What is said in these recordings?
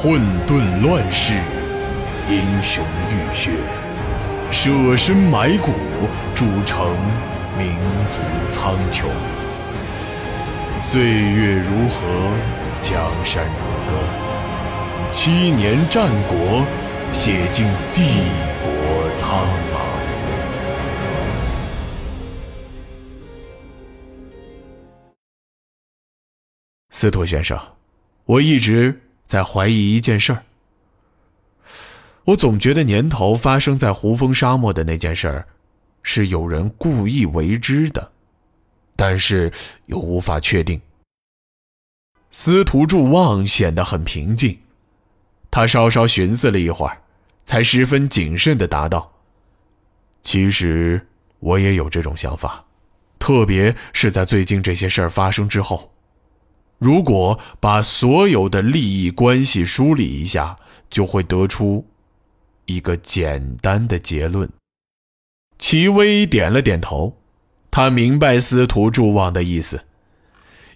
混沌乱世，英雄浴血，舍身埋骨，铸成民族苍穹。岁月如河，江山如歌，七年战国，写尽帝国苍茫。司徒先生，我一直在怀疑一件事儿。我总觉得年头发生在胡风沙漠的那件事儿，是有人故意为之的，但是又无法确定。司徒祝望显得很平静，他稍稍寻思了一会儿，才十分谨慎地答道：“其实我也有这种想法，特别是在最近这些事儿发生之后。”如果把所有的利益关系梳理一下，就会得出一个简单的结论。齐威点了点头，他明白司徒祝望的意思，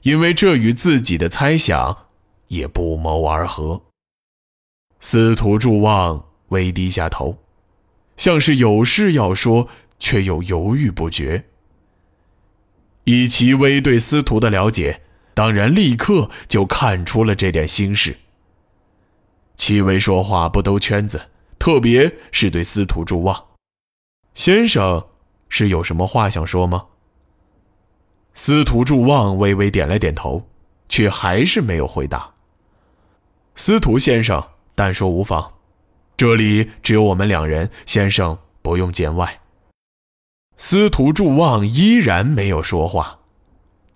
因为这与自己的猜想也不谋而合。司徒祝望微低下头，像是有事要说，却又犹豫不决。以齐威对司徒的了解。当然，立刻就看出了这点心事。戚薇说话不兜圈子，特别是对司徒祝望先生，是有什么话想说吗？司徒祝望微微点了点头，却还是没有回答。司徒先生，但说无妨，这里只有我们两人，先生不用见外。司徒祝望依然没有说话。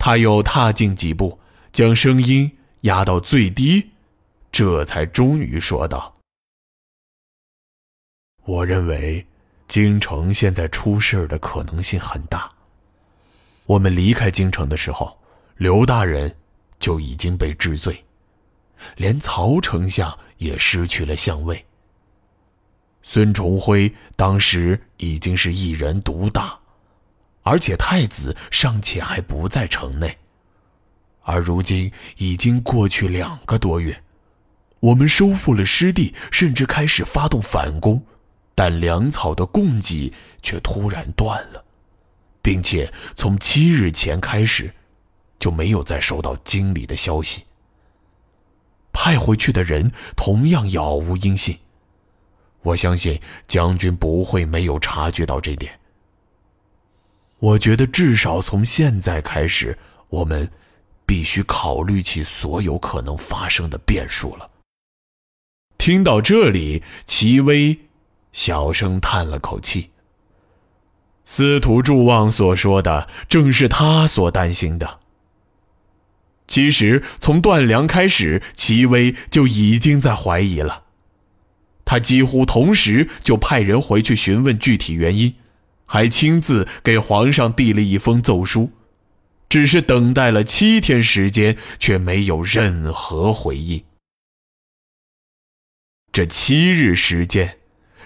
他又踏进几步，将声音压到最低，这才终于说道：“我认为，京城现在出事的可能性很大。我们离开京城的时候，刘大人就已经被治罪，连曹丞相也失去了相位。孙重辉当时已经是一人独大。”而且太子尚且还不在城内，而如今已经过去两个多月，我们收复了失地，甚至开始发动反攻，但粮草的供给却突然断了，并且从七日前开始，就没有再收到京里的消息。派回去的人同样杳无音信，我相信将军不会没有察觉到这点。我觉得至少从现在开始，我们必须考虑起所有可能发生的变数了。听到这里，齐威小声叹了口气。司徒祝望所说的正是他所担心的。其实从断粮开始，齐威就已经在怀疑了。他几乎同时就派人回去询问具体原因。还亲自给皇上递了一封奏书，只是等待了七天时间，却没有任何回应。这七日时间，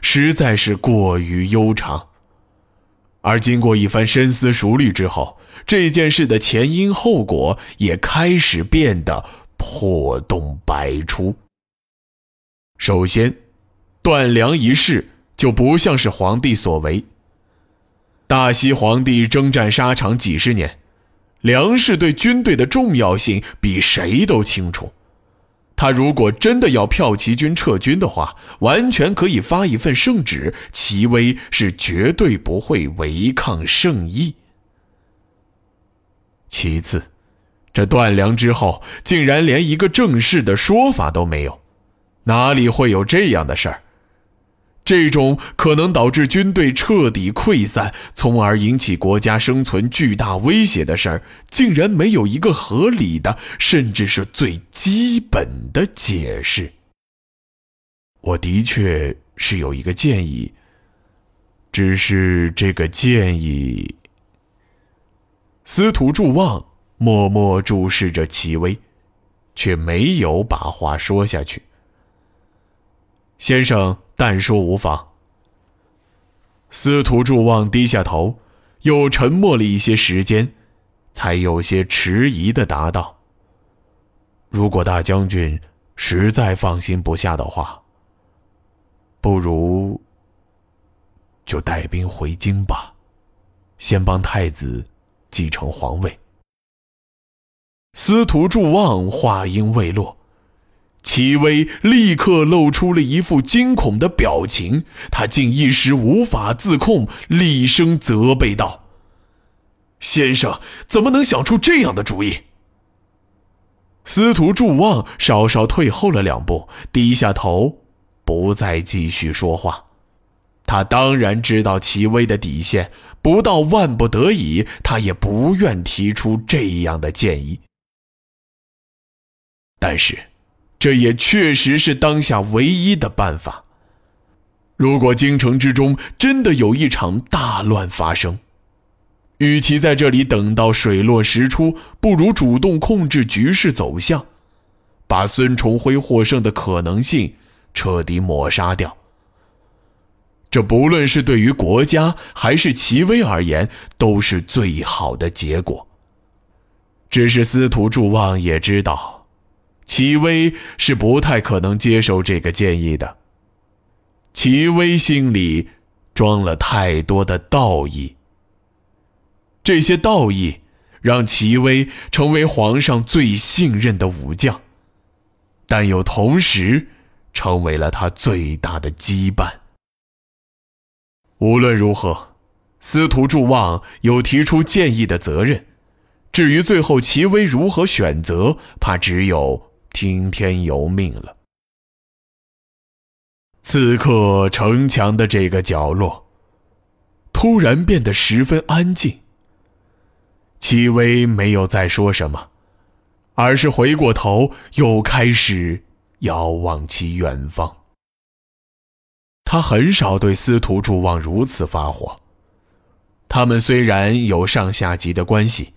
实在是过于悠长。而经过一番深思熟虑之后，这件事的前因后果也开始变得破洞百出。首先，断粮一事就不像是皇帝所为。大西皇帝征战沙场几十年，粮食对军队的重要性比谁都清楚。他如果真的要票骑军撤军的话，完全可以发一份圣旨，齐威是绝对不会违抗圣意。其次，这断粮之后，竟然连一个正式的说法都没有，哪里会有这样的事儿？这种可能导致军队彻底溃散，从而引起国家生存巨大威胁的事儿，竟然没有一个合理的，甚至是最基本的解释。我的确是有一个建议，只是这个建议。司徒祝望默默注视着齐威，却没有把话说下去。先生。但说无妨。司徒祝望低下头，又沉默了一些时间，才有些迟疑的答道：“如果大将军实在放心不下的话，不如就带兵回京吧，先帮太子继承皇位。”司徒祝望话音未落，齐威立刻露出了一副惊恐的表情，他竟一时无法自控，厉声责备道：“先生怎么能想出这样的主意？”司徒祝望稍稍退后了两步，低下头，不再继续说话。他当然知道齐威的底线，不到万不得已，他也不愿提出这样的建议。但是，这也确实是当下唯一的办法。如果京城之中真的有一场大乱发生，与其在这里等到水落石出，不如主动控制局势走向，把孙重辉获胜的可能性彻底抹杀掉。这不论是对于国家还是齐威而言，都是最好的结果。只是司徒祝旺也知道。齐威是不太可能接受这个建议的。齐威心里装了太多的道义，这些道义让齐威成为皇上最信任的武将，但又同时成为了他最大的羁绊。无论如何，司徒祝旺有提出建议的责任，至于最后齐威如何选择，怕只有。听天由命了。此刻，城墙的这个角落突然变得十分安静。戚薇没有再说什么，而是回过头，又开始遥望起远方。他很少对司徒祝旺如此发火。他们虽然有上下级的关系，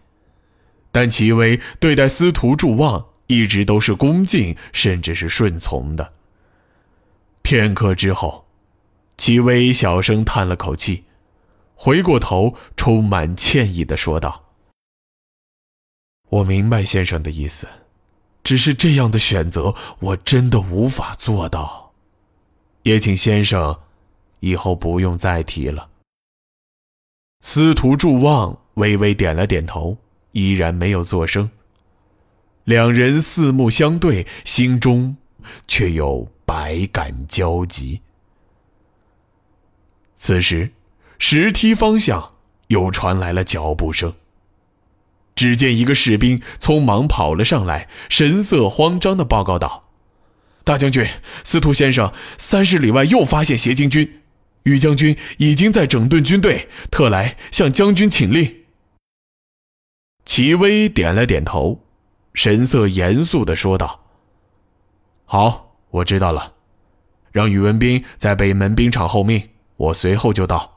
但戚薇对待司徒祝旺。一直都是恭敬，甚至是顺从的。片刻之后，齐薇小声叹了口气，回过头，充满歉意的说道：“我明白先生的意思，只是这样的选择，我真的无法做到。也请先生以后不用再提了。”司徒祝望微微点了点头，依然没有作声。两人四目相对，心中却有百感交集。此时，石梯方向又传来了脚步声。只见一个士兵匆忙跑了上来，神色慌张的报告道：“大将军，司徒先生，三十里外又发现邪精军，于将军已经在整顿军队，特来向将军请令。”齐威点了点头。神色严肃的说道：“好，我知道了，让宇文斌在北门兵场候命，我随后就到。”